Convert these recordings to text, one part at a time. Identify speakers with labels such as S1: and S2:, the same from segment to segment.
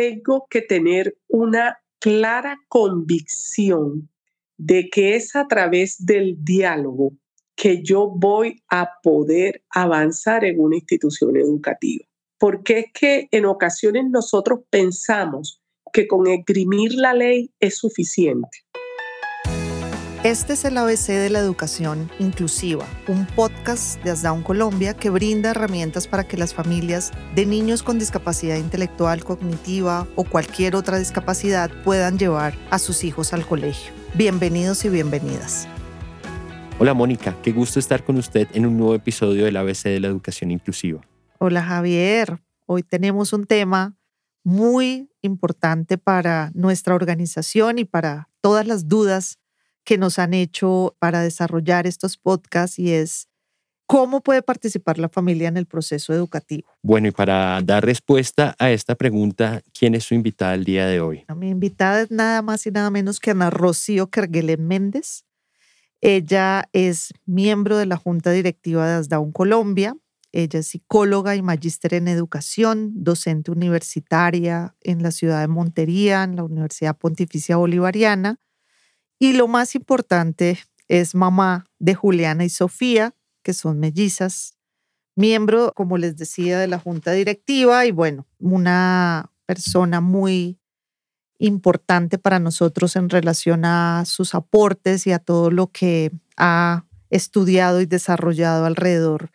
S1: tengo que tener una clara convicción de que es a través del diálogo que yo voy a poder avanzar en una institución educativa. Porque es que en ocasiones nosotros pensamos que con esgrimir la ley es suficiente.
S2: Este es el ABC de la educación inclusiva, un podcast de Asdown Colombia que brinda herramientas para que las familias de niños con discapacidad intelectual, cognitiva o cualquier otra discapacidad puedan llevar a sus hijos al colegio. Bienvenidos y bienvenidas.
S3: Hola Mónica, qué gusto estar con usted en un nuevo episodio del ABC de la educación inclusiva.
S2: Hola Javier, hoy tenemos un tema muy importante para nuestra organización y para todas las dudas que nos han hecho para desarrollar estos podcasts y es cómo puede participar la familia en el proceso educativo.
S3: Bueno, y para dar respuesta a esta pregunta, ¿quién es su invitada el día de hoy?
S2: Mi invitada es nada más y nada menos que Ana Rocío Kerguelen Méndez. Ella es miembro de la Junta Directiva de ASDAUN Colombia. Ella es psicóloga y magíster en educación, docente universitaria en la ciudad de Montería, en la Universidad Pontificia Bolivariana y lo más importante es mamá de Juliana y Sofía, que son mellizas, miembro, como les decía, de la junta directiva y bueno, una persona muy importante para nosotros en relación a sus aportes y a todo lo que ha estudiado y desarrollado alrededor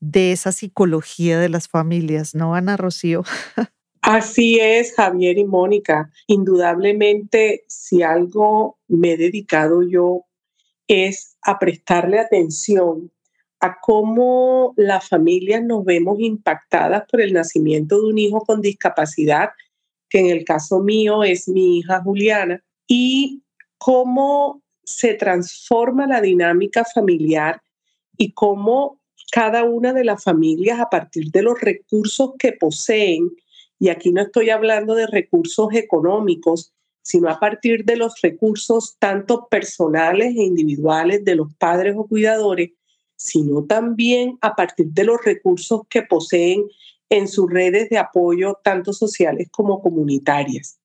S2: de esa psicología de las familias, ¿no, Ana Rocío?
S1: Así es, Javier y Mónica. Indudablemente, si algo me he dedicado yo es a prestarle atención a cómo las familias nos vemos impactadas por el nacimiento de un hijo con discapacidad, que en el caso mío es mi hija Juliana, y cómo se transforma la dinámica familiar y cómo cada una de las familias, a partir de los recursos que poseen, y aquí no estoy hablando de recursos económicos, sino a partir de los recursos tanto personales e individuales de los padres o cuidadores, sino también a partir de los recursos que poseen en sus redes de apoyo, tanto sociales como comunitarias.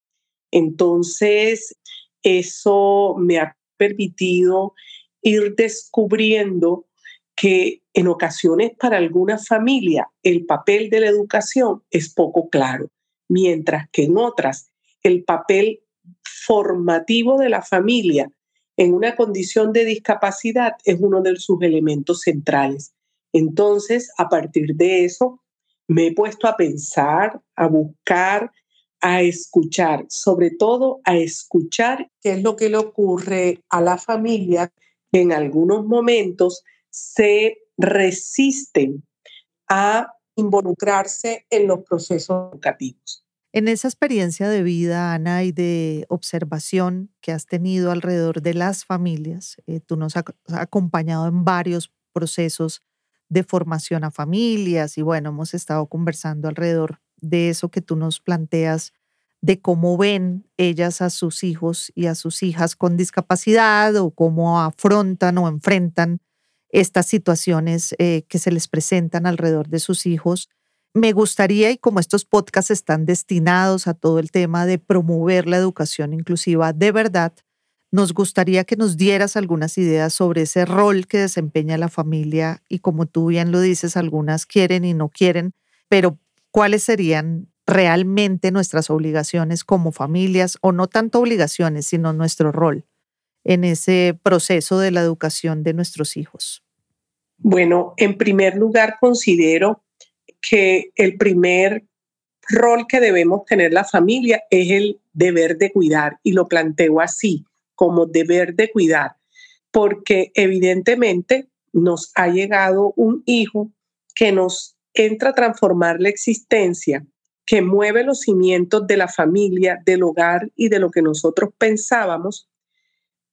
S1: Entonces, eso me ha permitido ir descubriendo que en ocasiones para alguna familia el papel de la educación es poco claro, mientras que en otras el papel formativo de la familia en una condición de discapacidad es uno de sus elementos centrales. Entonces, a partir de eso, me he puesto a pensar, a buscar, a escuchar, sobre todo a escuchar qué es lo que le ocurre a la familia en algunos momentos se resisten a involucrarse en los procesos educativos.
S2: En esa experiencia de vida, Ana, y de observación que has tenido alrededor de las familias, eh, tú nos has acompañado en varios procesos de formación a familias y bueno, hemos estado conversando alrededor de eso que tú nos planteas, de cómo ven ellas a sus hijos y a sus hijas con discapacidad o cómo afrontan o enfrentan estas situaciones eh, que se les presentan alrededor de sus hijos. Me gustaría, y como estos podcasts están destinados a todo el tema de promover la educación inclusiva de verdad, nos gustaría que nos dieras algunas ideas sobre ese rol que desempeña la familia y como tú bien lo dices, algunas quieren y no quieren, pero cuáles serían realmente nuestras obligaciones como familias o no tanto obligaciones, sino nuestro rol en ese proceso de la educación de nuestros hijos?
S1: Bueno, en primer lugar, considero que el primer rol que debemos tener la familia es el deber de cuidar y lo planteo así, como deber de cuidar, porque evidentemente nos ha llegado un hijo que nos entra a transformar la existencia, que mueve los cimientos de la familia, del hogar y de lo que nosotros pensábamos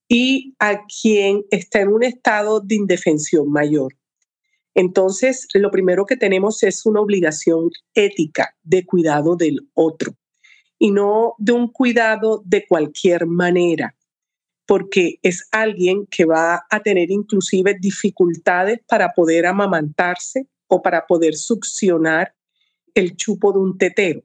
S1: y a quien está en un estado de indefensión mayor. Entonces, lo primero que tenemos es una obligación ética de cuidado del otro y no de un cuidado de cualquier manera, porque es alguien que va a tener inclusive dificultades para poder amamantarse o para poder succionar el chupo de un tetero.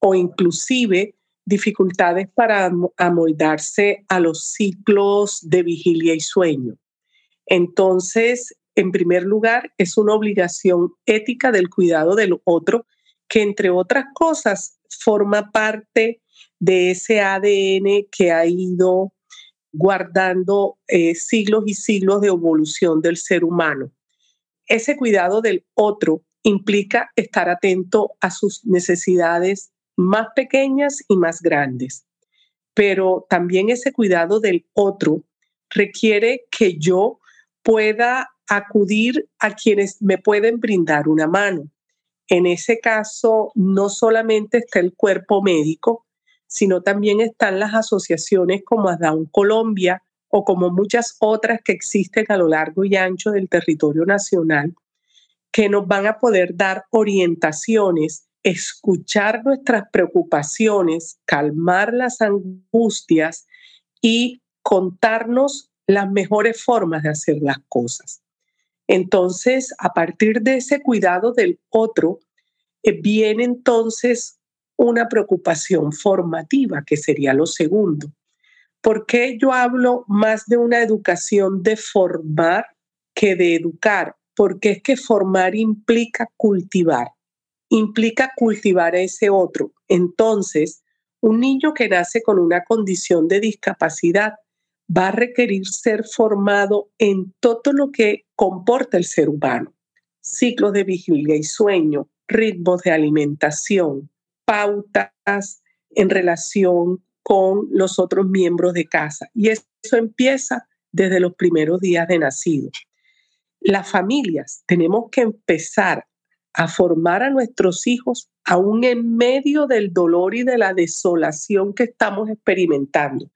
S1: o inclusive dificultades para amoldarse a los ciclos de vigilia y sueño. Entonces, en primer lugar, es una obligación ética del cuidado del otro que, entre otras cosas, forma parte de ese ADN que ha ido guardando eh, siglos y siglos de evolución del ser humano. Ese cuidado del otro implica estar atento a sus necesidades más pequeñas y más grandes, pero también ese cuidado del otro requiere que yo pueda acudir a quienes me pueden brindar una mano. En ese caso, no solamente está el cuerpo médico, sino también están las asociaciones como ADAUN Colombia o como muchas otras que existen a lo largo y ancho del territorio nacional, que nos van a poder dar orientaciones, escuchar nuestras preocupaciones, calmar las angustias y contarnos las mejores formas de hacer las cosas. Entonces, a partir de ese cuidado del otro, eh, viene entonces una preocupación formativa, que sería lo segundo. ¿Por qué yo hablo más de una educación de formar que de educar? Porque es que formar implica cultivar, implica cultivar ese otro. Entonces, un niño que nace con una condición de discapacidad va a requerir ser formado en todo lo que comporta el ser humano. Ciclos de vigilia y sueño, ritmos de alimentación, pautas en relación con los otros miembros de casa. Y eso empieza desde los primeros días de nacido. Las familias tenemos que empezar a formar a nuestros hijos aún en medio del dolor y de la desolación que estamos experimentando.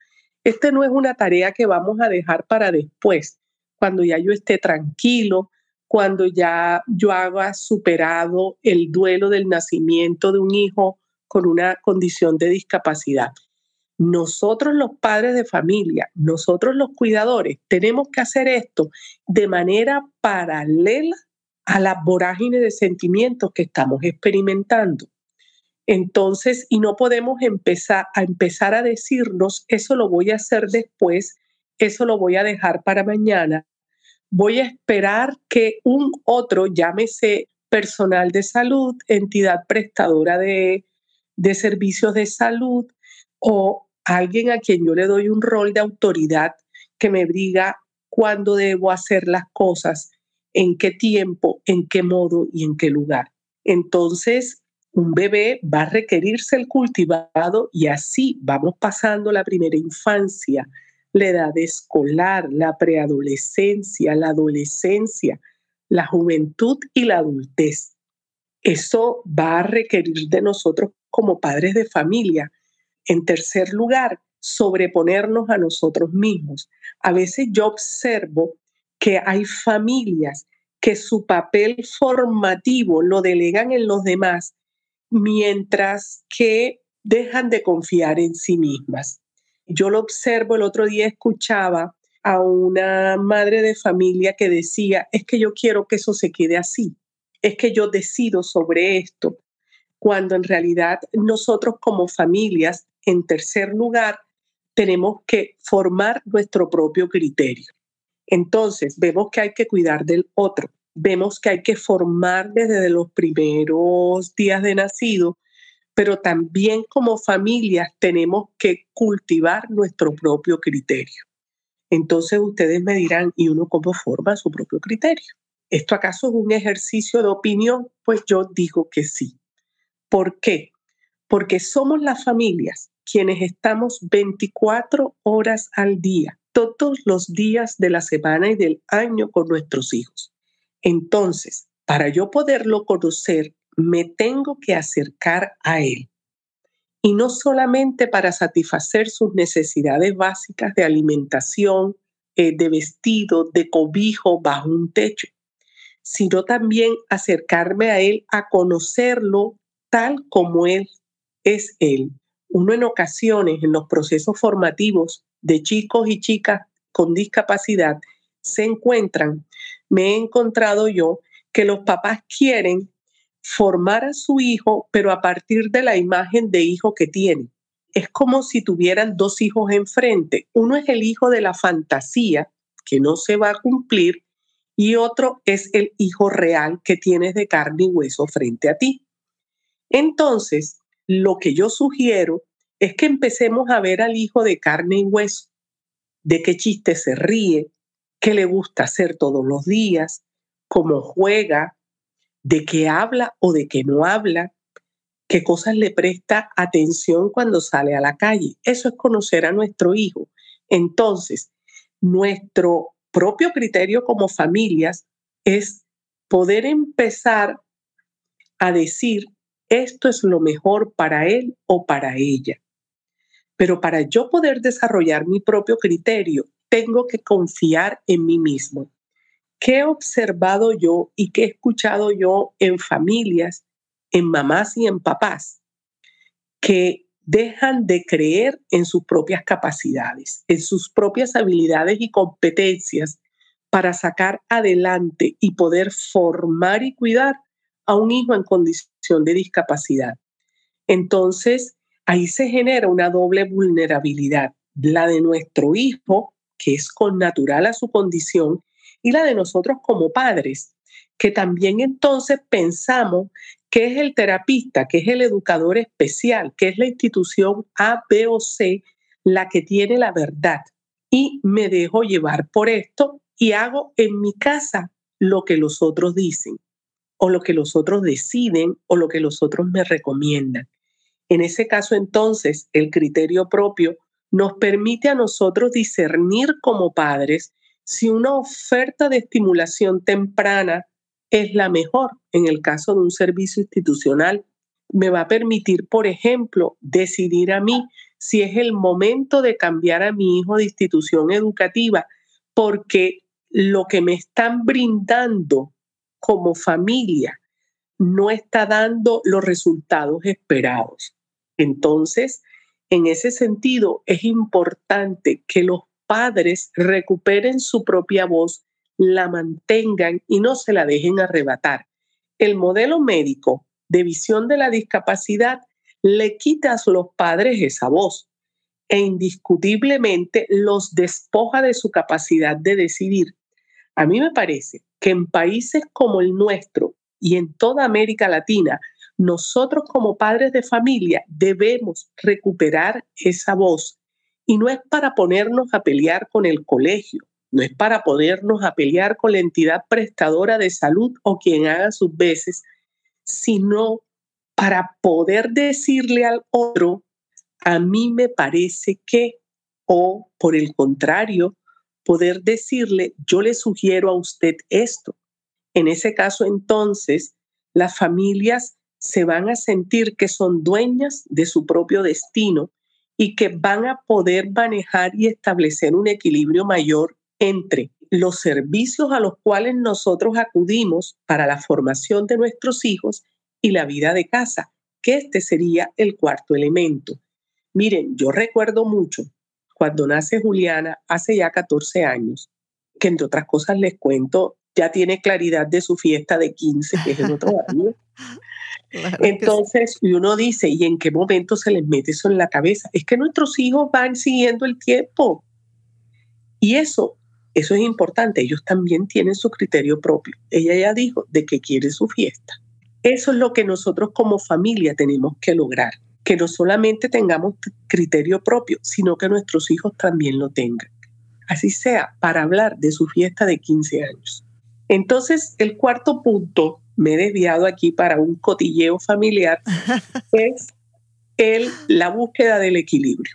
S1: Esta no es una tarea que vamos a dejar para después, cuando ya yo esté tranquilo, cuando ya yo haya superado el duelo del nacimiento de un hijo con una condición de discapacidad. Nosotros los padres de familia, nosotros los cuidadores, tenemos que hacer esto de manera paralela a la vorágine de sentimientos que estamos experimentando. Entonces, y no podemos empezar a empezar a decirnos, eso lo voy a hacer después, eso lo voy a dejar para mañana. Voy a esperar que un otro, llámese personal de salud, entidad prestadora de de servicios de salud o alguien a quien yo le doy un rol de autoridad que me diga cuándo debo hacer las cosas, en qué tiempo, en qué modo y en qué lugar. Entonces, un bebé va a requerirse el cultivado y así vamos pasando la primera infancia, la edad escolar, la preadolescencia, la adolescencia, la juventud y la adultez. Eso va a requerir de nosotros como padres de familia. En tercer lugar, sobreponernos a nosotros mismos. A veces yo observo que hay familias que su papel formativo lo delegan en los demás, mientras que dejan de confiar en sí mismas. Yo lo observo, el otro día escuchaba a una madre de familia que decía, es que yo quiero que eso se quede así, es que yo decido sobre esto, cuando en realidad nosotros como familias, en tercer lugar, tenemos que formar nuestro propio criterio. Entonces, vemos que hay que cuidar del otro, vemos que hay que formar desde los primeros días de nacido, pero también como familias tenemos que cultivar nuestro propio criterio. Entonces ustedes me dirán, ¿y uno cómo forma su propio criterio? ¿Esto acaso es un ejercicio de opinión? Pues yo digo que sí. ¿Por qué? Porque somos las familias quienes estamos 24 horas al día, todos los días de la semana y del año con nuestros hijos. Entonces, para yo poderlo conocer, me tengo que acercar a él. Y no solamente para satisfacer sus necesidades básicas de alimentación, eh, de vestido, de cobijo bajo un techo, sino también acercarme a él a conocerlo tal como Él es Él. Uno en ocasiones en los procesos formativos de chicos y chicas con discapacidad se encuentran, me he encontrado yo que los papás quieren formar a su hijo, pero a partir de la imagen de hijo que tiene. Es como si tuvieran dos hijos enfrente. Uno es el hijo de la fantasía, que no se va a cumplir, y otro es el hijo real que tienes de carne y hueso frente a ti. Entonces, lo que yo sugiero es que empecemos a ver al hijo de carne y hueso, de qué chiste se ríe, qué le gusta hacer todos los días, cómo juega, de qué habla o de qué no habla, qué cosas le presta atención cuando sale a la calle. Eso es conocer a nuestro hijo. Entonces, nuestro propio criterio como familias es poder empezar a decir, esto es lo mejor para él o para ella. Pero para yo poder desarrollar mi propio criterio, tengo que confiar en mí mismo. ¿Qué he observado yo y qué he escuchado yo en familias, en mamás y en papás que dejan de creer en sus propias capacidades, en sus propias habilidades y competencias para sacar adelante y poder formar y cuidar a un hijo en condición de discapacidad? Entonces, ahí se genera una doble vulnerabilidad, la de nuestro hijo, que es con natural a su condición, y la de nosotros como padres, que también entonces pensamos que es el terapista, que es el educador especial, que es la institución A, B o C la que tiene la verdad. Y me dejo llevar por esto y hago en mi casa lo que los otros dicen o lo que los otros deciden o lo que los otros me recomiendan. En ese caso entonces el criterio propio nos permite a nosotros discernir como padres si una oferta de estimulación temprana es la mejor en el caso de un servicio institucional. Me va a permitir, por ejemplo, decidir a mí si es el momento de cambiar a mi hijo de institución educativa, porque lo que me están brindando como familia no está dando los resultados esperados. Entonces, en ese sentido, es importante que los padres recuperen su propia voz, la mantengan y no se la dejen arrebatar. El modelo médico de visión de la discapacidad le quita a los padres esa voz e indiscutiblemente los despoja de su capacidad de decidir. A mí me parece que en países como el nuestro y en toda América Latina, nosotros como padres de familia debemos recuperar esa voz y no es para ponernos a pelear con el colegio, no es para ponernos a pelear con la entidad prestadora de salud o quien haga sus veces, sino para poder decirle al otro, a mí me parece que, o por el contrario, poder decirle, yo le sugiero a usted esto. En ese caso, entonces, las familias se van a sentir que son dueñas de su propio destino y que van a poder manejar y establecer un equilibrio mayor entre los servicios a los cuales nosotros acudimos para la formación de nuestros hijos y la vida de casa, que este sería el cuarto elemento. Miren, yo recuerdo mucho cuando nace Juliana hace ya 14 años, que entre otras cosas les cuento, ya tiene claridad de su fiesta de 15, que es el otro año. Entonces, y uno dice, ¿y en qué momento se les mete eso en la cabeza? Es que nuestros hijos van siguiendo el tiempo. Y eso, eso es importante. Ellos también tienen su criterio propio. Ella ya dijo de que quiere su fiesta. Eso es lo que nosotros como familia tenemos que lograr. Que no solamente tengamos criterio propio, sino que nuestros hijos también lo tengan. Así sea, para hablar de su fiesta de 15 años. Entonces, el cuarto punto me he desviado aquí para un cotilleo familiar, es el, la búsqueda del equilibrio.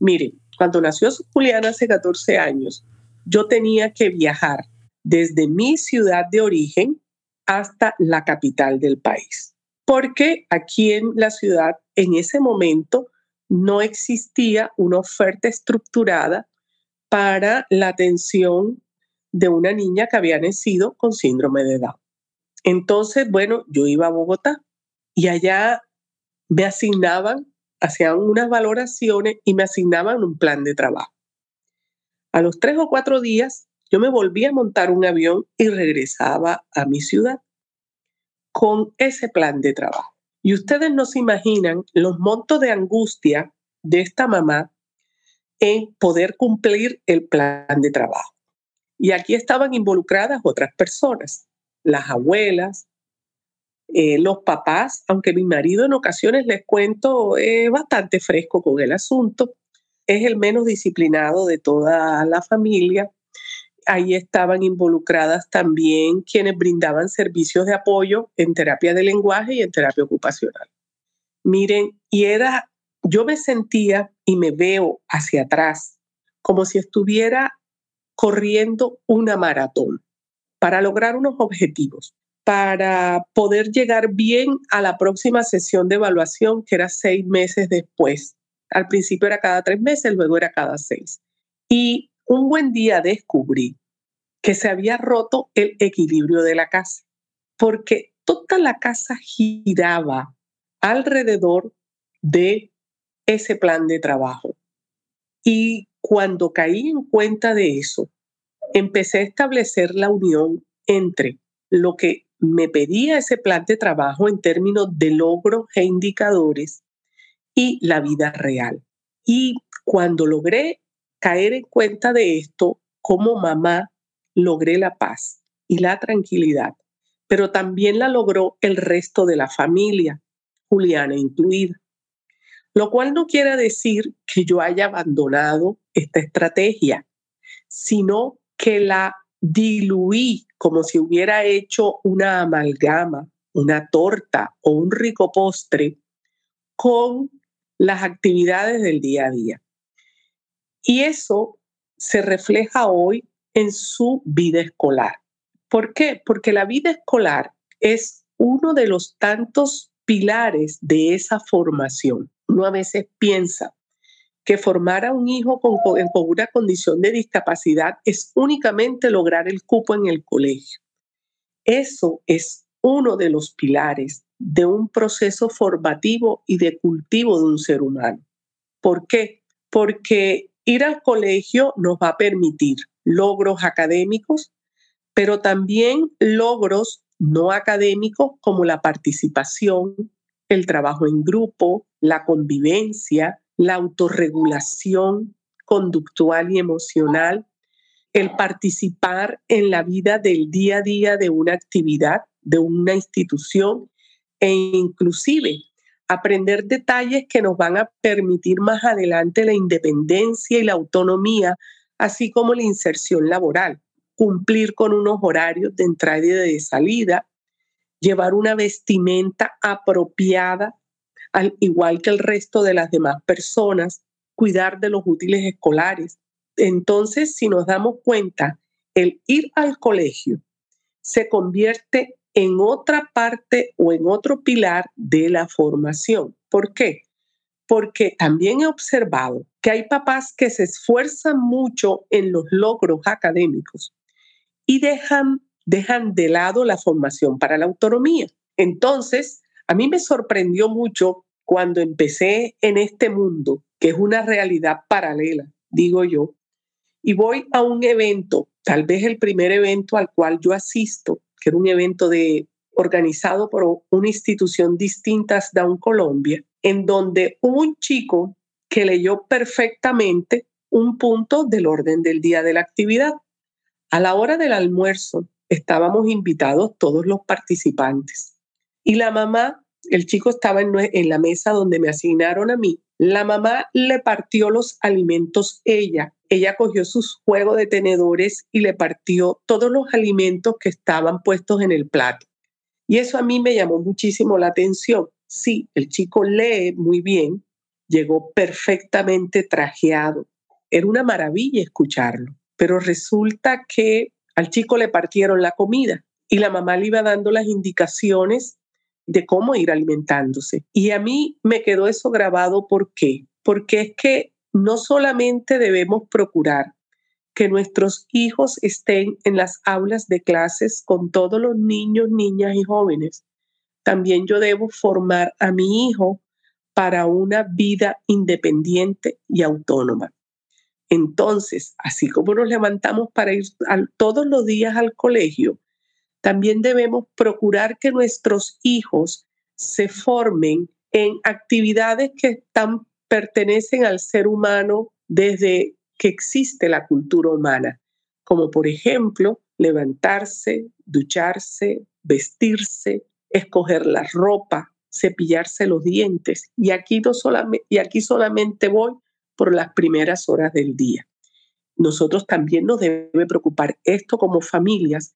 S1: Miren, cuando nació Juliana hace 14 años, yo tenía que viajar desde mi ciudad de origen hasta la capital del país, porque aquí en la ciudad en ese momento no existía una oferta estructurada para la atención de una niña que había nacido con síndrome de Down. Entonces, bueno, yo iba a Bogotá y allá me asignaban, hacían unas valoraciones y me asignaban un plan de trabajo. A los tres o cuatro días, yo me volví a montar un avión y regresaba a mi ciudad. con ese plan de trabajo. Y ustedes no se imaginan los montos de angustia de esta mamá en poder cumplir el plan de trabajo. Y aquí estaban involucradas otras personas, las abuelas, eh, los papás, aunque mi marido en ocasiones les cuento es bastante fresco con el asunto, es el menos disciplinado de toda la familia. Ahí estaban involucradas también quienes brindaban servicios de apoyo en terapia de lenguaje y en terapia ocupacional. Miren, y era, yo me sentía y me veo hacia atrás como si estuviera corriendo una maratón para lograr unos objetivos, para poder llegar bien a la próxima sesión de evaluación, que era seis meses después. Al principio era cada tres meses, luego era cada seis. Y un buen día descubrí que se había roto el equilibrio de la casa, porque toda la casa giraba alrededor de ese plan de trabajo. Y cuando caí en cuenta de eso, empecé a establecer la unión entre lo que me pedía ese plan de trabajo en términos de logros e indicadores y la vida real. Y cuando logré caer en cuenta de esto, como mamá, logré la paz y la tranquilidad, pero también la logró el resto de la familia, Juliana incluida. Lo cual no quiere decir que yo haya abandonado esta estrategia, sino que la diluí como si hubiera hecho una amalgama, una torta o un rico postre con las actividades del día a día. Y eso se refleja hoy en su vida escolar. ¿Por qué? Porque la vida escolar es uno de los tantos pilares de esa formación. Uno a veces piensa que formar a un hijo con, con, una condición de discapacidad es únicamente lograr el cupo en el colegio. Eso es uno de los pilares de un proceso formativo y de cultivo de un ser humano. ¿Por qué? Porque ir al colegio nos va a permitir logros académicos, pero también logros no académicos como la participación, el trabajo en grupo, la convivencia, la autorregulación conductual y emocional, el participar en la vida del día a día de una actividad, de una institución e inclusive aprender detalles que nos van a permitir más adelante la independencia y la autonomía, así como la inserción laboral, cumplir con unos horarios de entrada y de salida, llevar una vestimenta apropiada al igual que el resto de las demás personas, cuidar de los útiles escolares. Entonces, si nos damos cuenta, el ir al colegio se convierte en otra parte o en otro pilar de la formación. ¿Por qué? Porque también he observado que hay papás que se esfuerzan mucho en los logros académicos y dejan, dejan de lado la formación para la autonomía. Entonces, a mí me sorprendió mucho cuando empecé en este mundo, que es una realidad paralela, digo yo, y voy a un evento, tal vez el primer evento al cual yo asisto, que era un evento de, organizado por una institución distinta a Down Colombia, en donde un chico que leyó perfectamente un punto del orden del día de la actividad. A la hora del almuerzo estábamos invitados todos los participantes y la mamá el chico estaba en, la mesa donde me asignaron a mí. La mamá le partió los alimentos ella. Ella cogió sus juegos de tenedores y le partió todos los alimentos que estaban puestos en el plato. Y eso a mí me llamó muchísimo la atención. Sí, el chico lee muy bien, llegó perfectamente trajeado. Era una maravilla escucharlo, pero resulta que al chico le partieron la comida y la mamá le iba dando las indicaciones de cómo ir alimentándose. Y a mí me quedó eso grabado, ¿por qué? Porque es que no solamente debemos procurar que nuestros hijos estén en las aulas de clases con todos los niños, niñas y jóvenes, también yo debo formar a mi hijo para una vida independiente y autónoma. Entonces, así como nos levantamos para ir todos los días al colegio, también debemos procurar que nuestros hijos se formen en actividades que están, pertenecen al ser humano desde que existe la cultura humana, como por ejemplo levantarse, ducharse, vestirse, escoger la ropa, cepillarse los dientes. Y aquí, no solamente, y aquí solamente voy por las primeras horas del día. Nosotros también nos debe preocupar esto como familias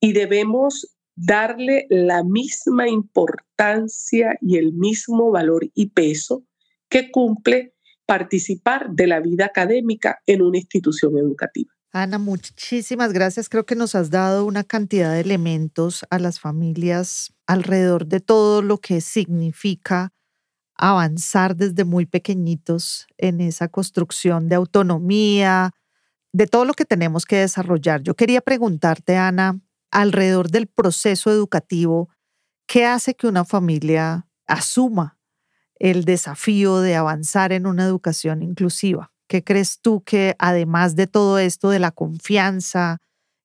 S1: y debemos darle la misma importancia y el mismo valor y peso que cumple participar de la vida académica en una institución educativa.
S2: Ana, muchísimas gracias. Creo que nos has dado una cantidad de elementos a las familias alrededor de todo lo que significa avanzar desde muy pequeñitos en esa construcción de autonomía, de todo lo que tenemos que desarrollar. Yo quería preguntarte, Ana, alrededor del proceso educativo, ¿qué hace que una familia asuma el desafío de avanzar en una educación inclusiva? ¿Qué crees tú que además de todo esto de la confianza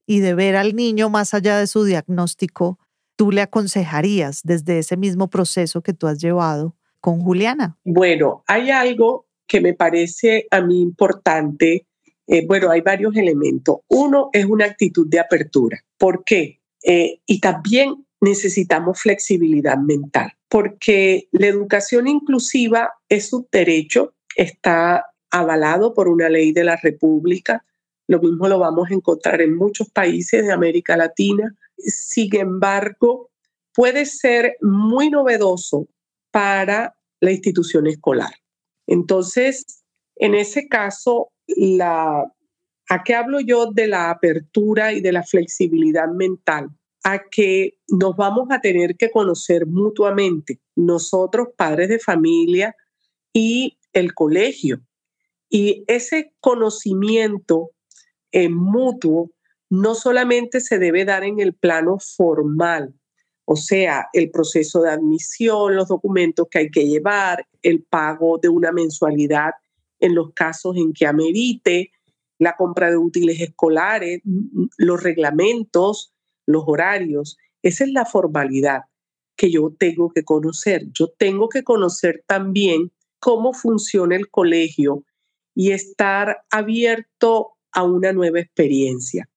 S2: y de ver al niño más allá de su diagnóstico, tú le aconsejarías desde ese mismo proceso que tú has llevado con Juliana?
S1: Bueno, hay algo que me parece a mí importante eh, bueno, hay varios elementos. Uno es una actitud de apertura. ¿Por qué? Eh, y también necesitamos flexibilidad mental, porque la educación inclusiva es un derecho, está avalado por una ley de la República. Lo mismo lo vamos a encontrar en muchos países de América Latina. Sin embargo, puede ser muy novedoso para la institución escolar. Entonces, en ese caso, ¿a qué hablo yo de la apertura y de la flexibilidad mental? A que nos vamos a tener que conocer mutuamente, nosotros, padres de familia y el colegio. Y ese conocimiento en eh, mutuo no solamente se debe dar en el plano formal, o sea, el proceso de admisión, los documentos que hay que llevar, el pago de una mensualidad en los casos en que amerite, la compra de útiles escolares, los reglamentos, los horarios. Esa es la formalidad que yo tengo que conocer. Yo tengo que conocer también cómo funciona el colegio y estar abierto a una nueva experiencia.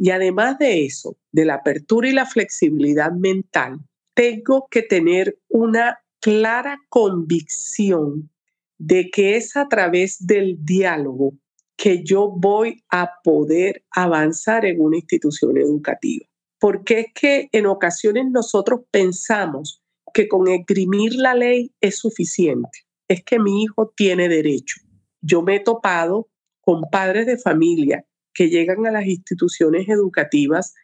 S1: Y además de eso, de la apertura y la flexibilidad mental, tengo que tener una clara convicción de que es a través del diálogo que yo voy a poder avanzar en una institución educativa. Porque es que en ocasiones nosotros pensamos que con esgrimir la ley es suficiente. Es que mi hijo tiene derecho. Yo me he topado con padres de familia que llegan a las instituciones educativas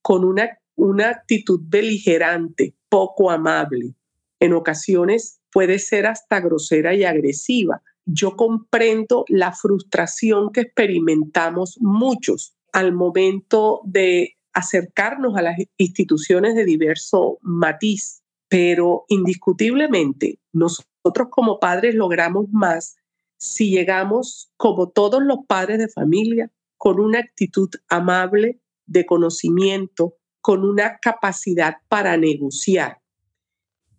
S1: con una, una actitud beligerante, poco amable, en ocasiones puede ser hasta grosera y agresiva. Yo comprendo la frustración que experimentamos muchos al momento de acercarnos a las instituciones de diverso matiz, pero indiscutiblemente nosotros como padres logramos más si llegamos, como todos los padres de familia, con una actitud amable, de conocimiento, con una capacidad para negociar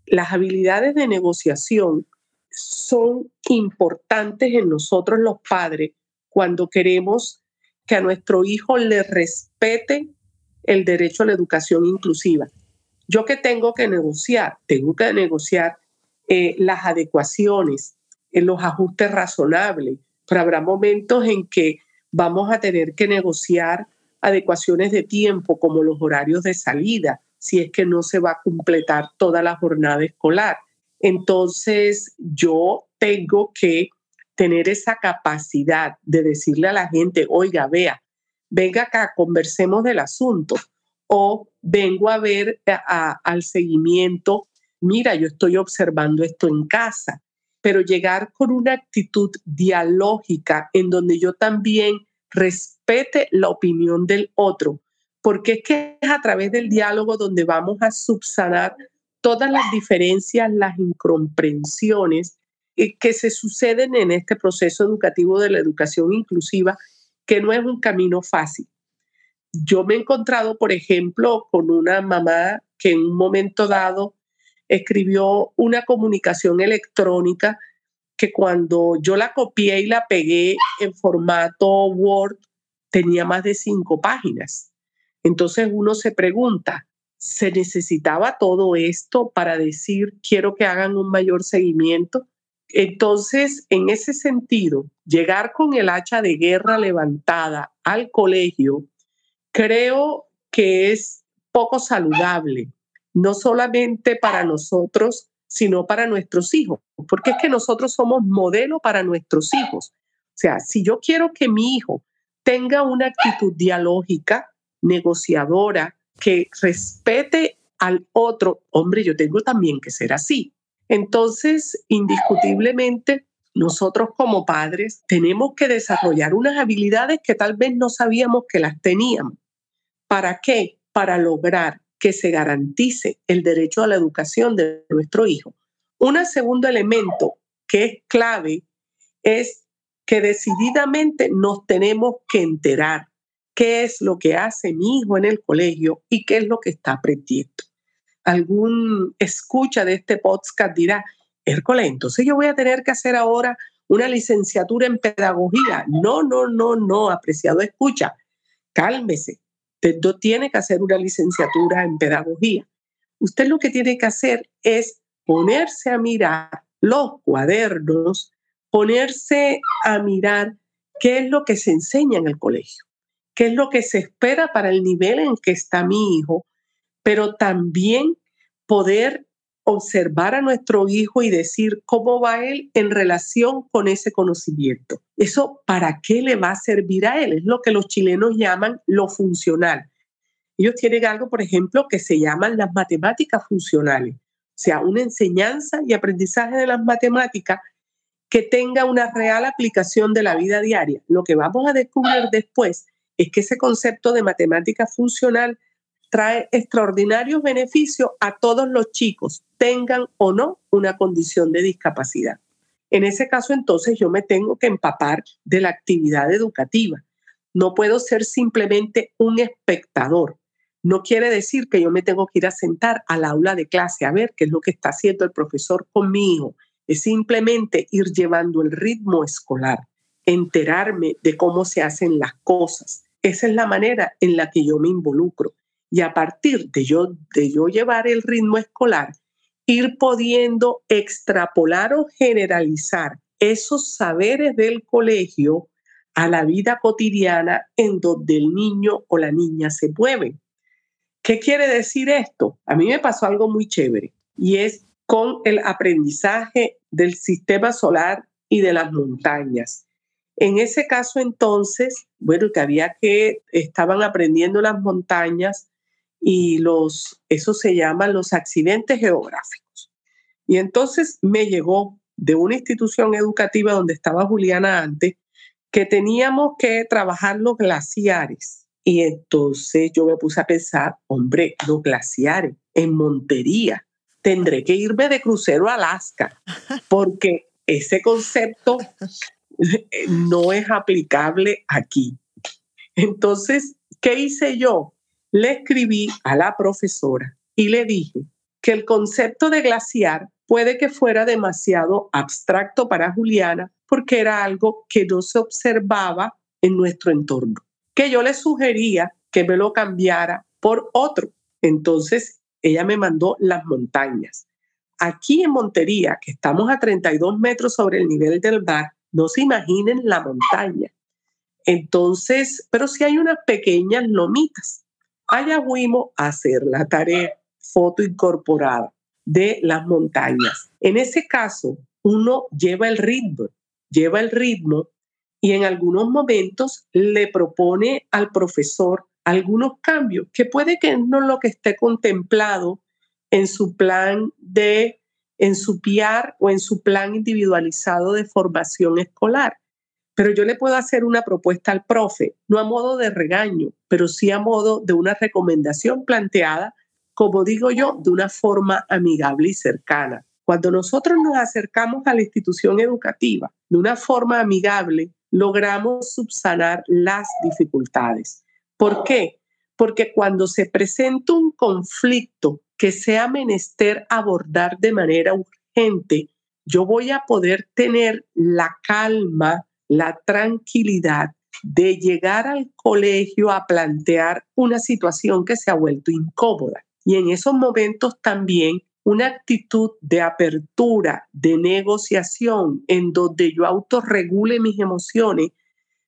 S1: las habilidades de negociación son importantes en nosotros los padres cuando queremos que a nuestro hijo le respete el derecho a la educación inclusiva. Yo que tengo que negociar, tengo que negociar eh, las adecuaciones, en los ajustes razonables, pero habrá momentos en que vamos a tener que negociar adecuaciones de tiempo como los horarios de salida, si es que no se va a completar toda la jornada escolar. Entonces, yo tengo que tener esa capacidad de decirle a la gente, oiga, vea, venga acá, conversemos del asunto. O vengo a ver al seguimiento, mira, yo estoy observando esto en casa, pero llegar con una actitud dialógica en donde yo también respete la opinión del otro, porque es que es a través del diálogo donde vamos a subsanar todas las diferencias, las incomprensiones eh, que se suceden en este proceso educativo de la educación inclusiva, que no es un camino fácil. yo me he encontrado, por ejemplo, con una mamá que en un momento dado escribió una comunicación electrónica que cuando yo la copié y la pegué en formato Word tenía más de cinco páginas. Entonces uno se pregunta, ¿se necesitaba todo esto para decir quiero que hagan un mayor seguimiento? Entonces, en ese sentido, llegar con el hacha de guerra levantada al colegio, creo que es poco saludable, no solamente para nosotros, sino para nuestros hijos, porque es que nosotros somos modelo para nuestros hijos. O sea, si yo quiero que mi hijo tenga una actitud dialógica, negociadora, que respete al otro, hombre, yo tengo también que ser así. Entonces, indiscutiblemente, nosotros como padres tenemos que desarrollar unas habilidades que tal vez no sabíamos que las teníamos. ¿Para qué? Para lograr que se garantice el derecho a la educación de nuestro hijo. Un segundo elemento que es clave es que decididamente nos tenemos que enterar qué es lo que hace mi hijo en el colegio y qué es lo que está aprendiendo. Algún escucha de este podcast dirá, Hércules, entonces yo voy a tener que hacer ahora una licenciatura en pedagogía. No, no, no, no, apreciado escucha, cálmese. Usted no tiene que hacer una licenciatura en pedagogía. Usted lo que tiene que hacer es ponerse a mirar los cuadernos, ponerse a mirar qué es lo que se enseña en el colegio, qué es lo que se espera para el nivel en que está mi hijo, pero también poder observar a nuestro hijo y decir cómo va él en relación con ese conocimiento. Eso, ¿para qué le va a servir a él? Es lo que los chilenos llaman lo funcional. Ellos tienen algo, por ejemplo, que se llaman las matemáticas funcionales, o sea, una enseñanza y aprendizaje de las matemáticas que tenga una real aplicación de la vida diaria. Lo que vamos a descubrir después es que ese concepto de matemática funcional trae extraordinarios beneficios a todos los chicos, tengan o no una condición de discapacidad. En ese caso, entonces, yo me tengo que empapar de la actividad educativa. No puedo ser simplemente un espectador. No quiere decir que yo me tengo que ir a sentar al aula de clase a ver qué es lo que está haciendo el profesor conmigo. Es simplemente ir llevando el ritmo escolar, enterarme de cómo se hacen las cosas. Esa es la manera en la que yo me involucro y a partir de yo, de yo llevar el ritmo escolar, ir pudiendo extrapolar o generalizar esos saberes del colegio a la vida cotidiana en donde el niño o la niña se mueven. ¿Qué quiere decir esto? A mí me pasó algo muy chévere y es con el aprendizaje del sistema solar y de las montañas. En ese caso entonces, bueno, que había que, estaban aprendiendo las montañas y los, eso se llaman los accidentes geográficos. Y entonces me llegó de una institución educativa donde estaba Juliana antes, que teníamos que trabajar los glaciares. Y entonces yo me puse a pensar, hombre, los glaciares en Montería, tendré que irme de crucero a Alaska, porque ese concepto no es aplicable aquí. Entonces, ¿qué hice yo? Le escribí a la profesora y le dije que el concepto de glaciar puede que fuera demasiado abstracto para Juliana porque era algo que no se observaba en nuestro entorno, que yo le sugería que me lo cambiara por otro. Entonces ella me mandó las montañas. Aquí en Montería, que estamos a 32 metros sobre el nivel del mar, no se imaginen la montaña. Entonces, pero sí hay unas pequeñas lomitas allá fuimos a hacer la tarea foto incorporada de las montañas. En ese caso, uno lleva el ritmo, lleva el ritmo y en algunos momentos le propone al profesor algunos cambios que puede que no lo que esté contemplado en su plan de en su PIAR o en su plan individualizado de formación escolar. Pero yo le puedo hacer una propuesta al profe, no a modo de regaño, pero sí a modo de una recomendación planteada, como digo yo, de una forma amigable y cercana. Cuando nosotros nos acercamos a la institución educativa de una forma amigable, logramos subsanar las dificultades. ¿Por qué? porque cuando se presenta un conflicto que sea menester abordar de manera urgente, yo voy a poder tener la calma, la tranquilidad de llegar al colegio a plantear una situación que se ha vuelto incómoda. Y en esos momentos también una actitud de apertura, de negociación, en donde yo autorregule mis emociones,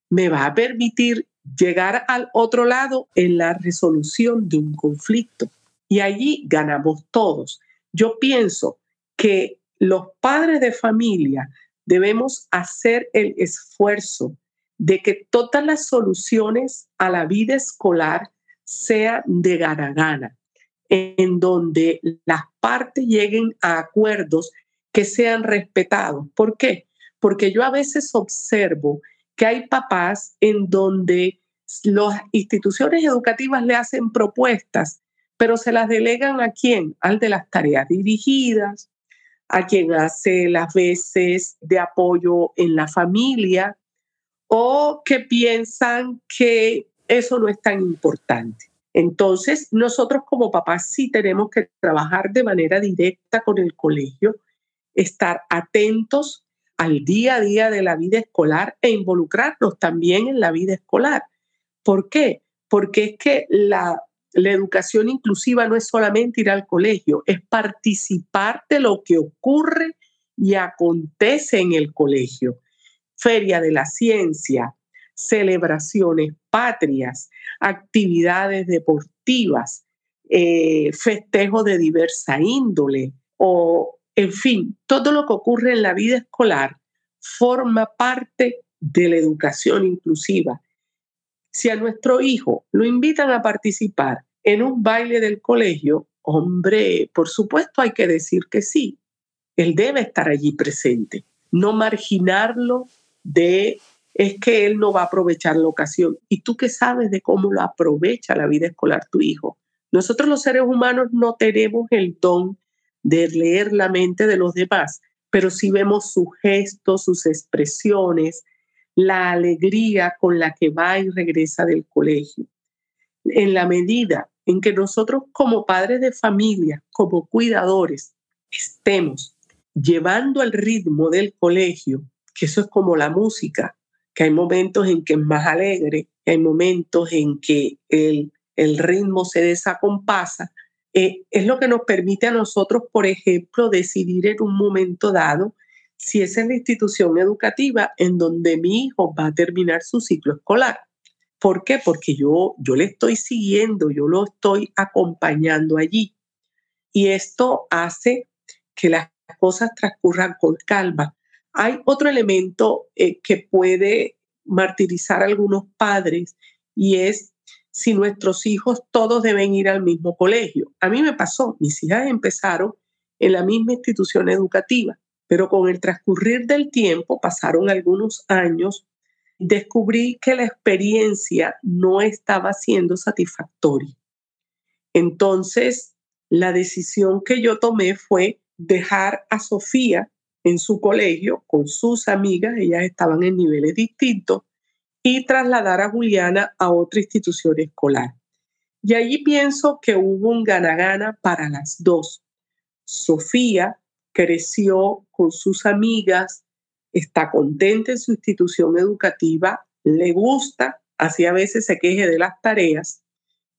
S1: me va a permitir llegar al otro lado en la resolución de un conflicto. Y allí ganamos todos. Yo pienso que los padres de familia debemos hacer el esfuerzo de que todas las soluciones a la vida escolar sean de gana gana, en donde las partes lleguen a acuerdos que sean respetados. ¿Por qué? Porque yo a veces observo que hay papás en donde las instituciones educativas le hacen propuestas, pero se las delegan a quién? Al de las tareas dirigidas, a quien hace las veces de apoyo en la familia o que piensan que eso no es tan importante. Entonces, nosotros como papás sí tenemos que trabajar de manera directa con el colegio, estar atentos al día a día de la vida escolar e involucrarnos también en la vida escolar. ¿Por qué? Porque es que la la educación inclusiva no es solamente ir al colegio, es participar de lo que ocurre y acontece en el colegio. Feria de la ciencia, celebraciones patrias, actividades deportivas, eh, festejos de diversa índole o, en fin, todo lo que ocurre en la vida escolar forma parte de la educación inclusiva si a nuestro hijo lo invitan a participar en un baile del colegio, hombre, por supuesto hay que decir que sí. Él debe estar allí presente, no marginarlo de es que él no va a aprovechar la ocasión. ¿Y tú qué sabes de cómo lo aprovecha la vida escolar tu hijo? Nosotros los seres humanos no tenemos el don de leer la mente de los demás, pero sí vemos sus gestos, sus expresiones, la alegría con la que va y regresa del colegio. En la medida en que nosotros como padres de familia, como cuidadores, estemos llevando el ritmo del colegio, que eso es como la música, que hay momentos en que es más alegre, hay momentos en que el, el ritmo se desacompasa, eh, es lo que nos permite a nosotros, por ejemplo, decidir en un momento dado si es la institución educativa en donde mi hijo va a terminar su ciclo escolar. ¿Por qué? Porque yo, yo le estoy siguiendo, yo lo estoy acompañando allí. Y esto hace que las cosas transcurran con calma. Hay otro elemento eh, que puede martirizar a algunos padres y es si nuestros hijos todos deben ir al mismo colegio. A mí me pasó, mis hijas empezaron en la misma institución educativa pero con el transcurrir del tiempo, pasaron algunos años, descubrí que la experiencia no estaba siendo satisfactoria. Entonces, la decisión que yo tomé fue dejar a Sofía en su colegio con sus amigas, ellas estaban en niveles distintos, y trasladar a Juliana a otra institución escolar. Y allí pienso que hubo un gana-gana para las dos. Sofía creció con sus amigas, está contenta en su institución educativa, le gusta, así a veces se queje de las tareas,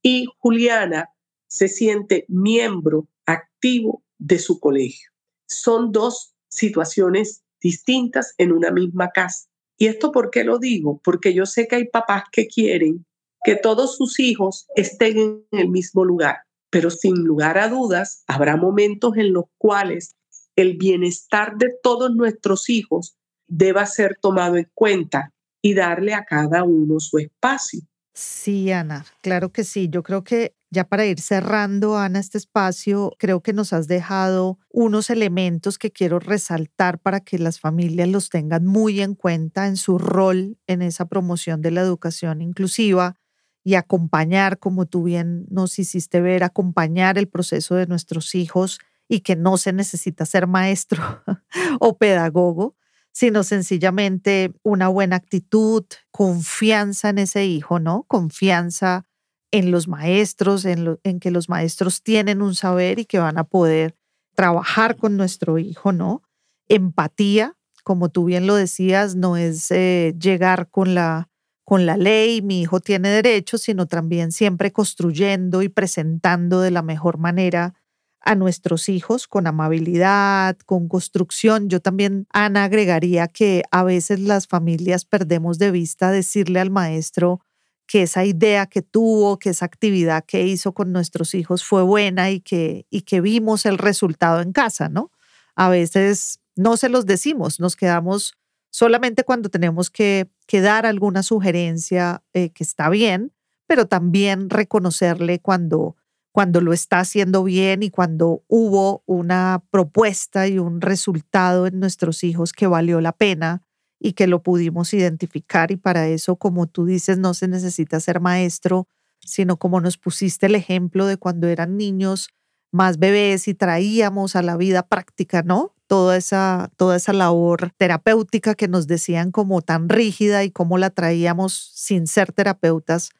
S1: y Juliana se siente miembro activo de su colegio. Son dos situaciones distintas en una misma casa. ¿Y esto por qué lo digo? Porque yo sé que hay papás que quieren que todos sus hijos estén en el mismo lugar, pero sin lugar a dudas habrá momentos en los cuales el bienestar de todos nuestros hijos deba ser tomado en cuenta y darle a cada uno su espacio.
S2: Sí, Ana, claro que sí. Yo creo que ya para ir cerrando, Ana, este espacio, creo que nos has dejado unos elementos que quiero resaltar para que las familias los tengan muy en cuenta en su rol en esa promoción de la educación inclusiva y acompañar, como tú bien nos hiciste ver, acompañar el proceso de nuestros hijos y que no se necesita ser maestro o pedagogo, sino sencillamente una buena actitud, confianza en ese hijo, ¿no? Confianza en los maestros, en, en que los maestros tienen un saber y que van a poder trabajar con nuestro hijo, ¿no? Empatía, como tú bien lo decías, no es eh, llegar con la, con la ley, mi hijo tiene derechos, sino también siempre construyendo y presentando de la mejor manera a nuestros hijos con amabilidad, con construcción. Yo también, Ana, agregaría que a veces las familias perdemos de vista decirle al maestro que esa idea que tuvo, que esa actividad que hizo con nuestros hijos fue buena y que, y que vimos el resultado en casa, ¿no? A veces no se los decimos, nos quedamos solamente cuando tenemos que, que dar alguna sugerencia eh, que está bien, pero también reconocerle cuando cuando lo está haciendo bien y cuando hubo una propuesta y un resultado en nuestros hijos que valió la pena y que lo pudimos identificar y para eso, como tú dices, no se necesita ser maestro, sino como nos pusiste el ejemplo de cuando eran niños más bebés y traíamos a la vida práctica, ¿no? Toda esa, toda esa labor terapéutica que nos decían como tan rígida y cómo la traíamos sin ser terapeutas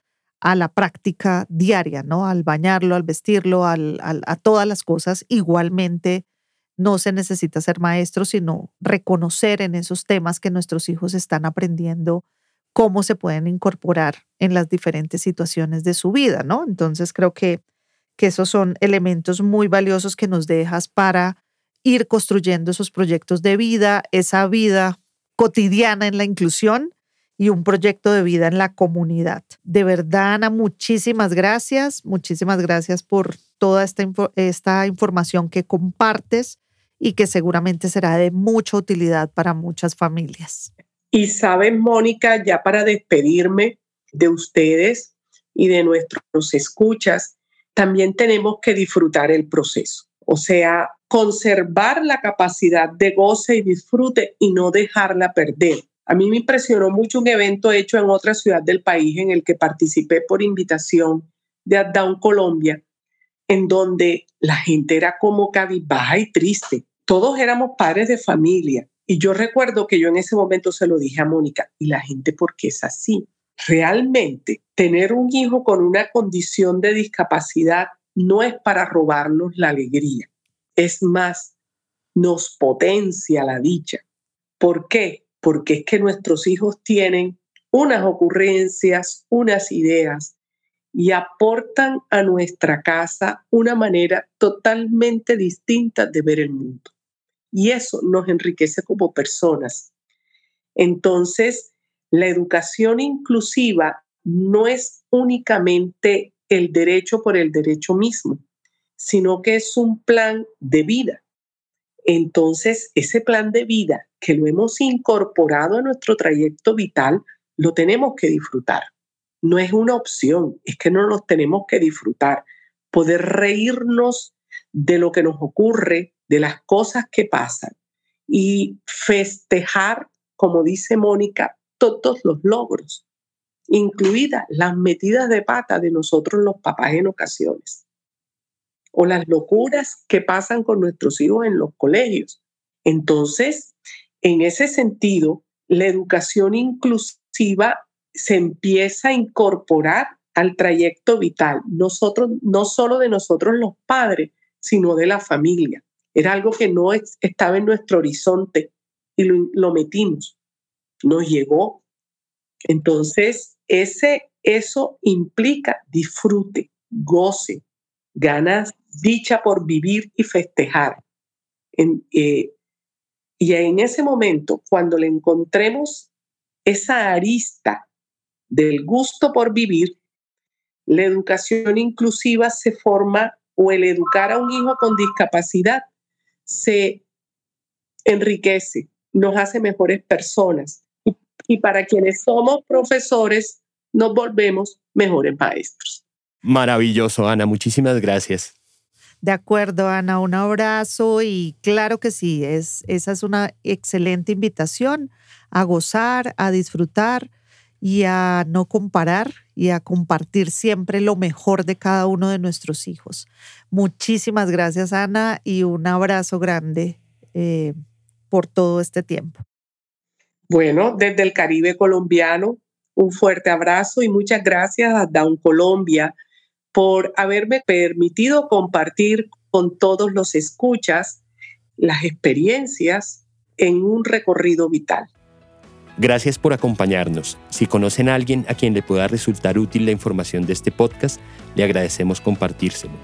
S2: a la práctica diaria, ¿no? Al bañarlo, al vestirlo, al, a todas las cosas. Igualmente, no se necesita ser maestro, sino reconocer en esos temas que nuestros hijos están aprendiendo cómo se pueden incorporar en las diferentes situaciones de su vida, ¿no? Entonces creo que, que esos son elementos muy valiosos que nos dejas para ir construyendo esos proyectos de vida, esa vida cotidiana en la inclusión y un proyecto de vida en la comunidad. De verdad, Ana, muchísimas gracias. Muchísimas gracias por toda esta, esta información que compartes y que seguramente será de mucha utilidad para muchas familias.
S1: Y saben, Mónica, ya para despedirme de ustedes y de nuestros escuchas, también tenemos que disfrutar el proceso. O sea, conservar la capacidad de goce y disfrute y no dejarla perder a mí me impresionó mucho un evento hecho en otra ciudad del país en el que participé por invitación de Down Colombia, en donde la gente era como cabizbaja y triste. Todos éramos padres de familia. Y yo recuerdo que yo en ese momento se lo dije a Mónica, ¿y la gente por qué es así? Realmente, tener un hijo con una condición de discapacidad no es para robarnos la alegría. Es más, nos potencia la dicha. ¿Por qué? Porque es que nuestros hijos tienen unas ocurrencias, unas ideas y aportan a nuestra casa una manera totalmente distinta de ver el mundo. Y eso nos enriquece como personas. Entonces, la educación inclusiva no es únicamente el derecho por el derecho mismo, sino que es un plan de vida. Entonces, ese plan de vida que lo hemos incorporado a nuestro trayecto vital, lo tenemos que disfrutar. No es una opción, es que no nos tenemos que disfrutar. Poder reírnos de lo que nos ocurre, de las cosas que pasan y festejar, como dice Mónica, todos los logros, incluidas las metidas de pata de nosotros los papás en ocasiones o las locuras que pasan con nuestros hijos en los colegios. Entonces, en ese sentido, la educación inclusiva se empieza a incorporar al trayecto vital, nosotros, no solo de nosotros los padres, sino de la familia. Era algo que no estaba en nuestro horizonte y lo, metimos, nos llegó. Entonces, ese, eso implica disfrute, goce, ganas, dicha por vivir y festejar. Eh, y en ese momento, cuando le encontremos esa arista del gusto por vivir, la educación inclusiva se forma o el educar a un hijo con discapacidad se enriquece, nos hace mejores personas. Y, para quienes somos profesores, nos volvemos mejores maestros.
S3: Maravilloso, Ana. Muchísimas gracias.
S2: De acuerdo, Ana, un abrazo y claro que sí, es, esa es una excelente invitación a gozar, a disfrutar y a no comparar y a compartir siempre lo mejor de cada uno de nuestros hijos. Muchísimas gracias, Ana, y un abrazo grande eh, por todo este tiempo.
S1: Bueno, desde el Caribe colombiano, Un fuerte abrazo y muchas gracias a Down Colombia por haberme permitido compartir con todos los escuchas las experiencias en un recorrido vital.
S3: Gracias por acompañarnos. Si conocen a alguien a quien le pueda resultar útil la información de este podcast, le agradecemos compartírselo.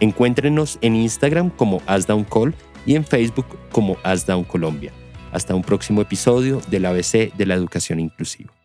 S3: Encuéntrenos en Instagram como AsDownCall y en Facebook como AsDown Colombia. Hasta un próximo episodio del ABC de la Educación Inclusiva.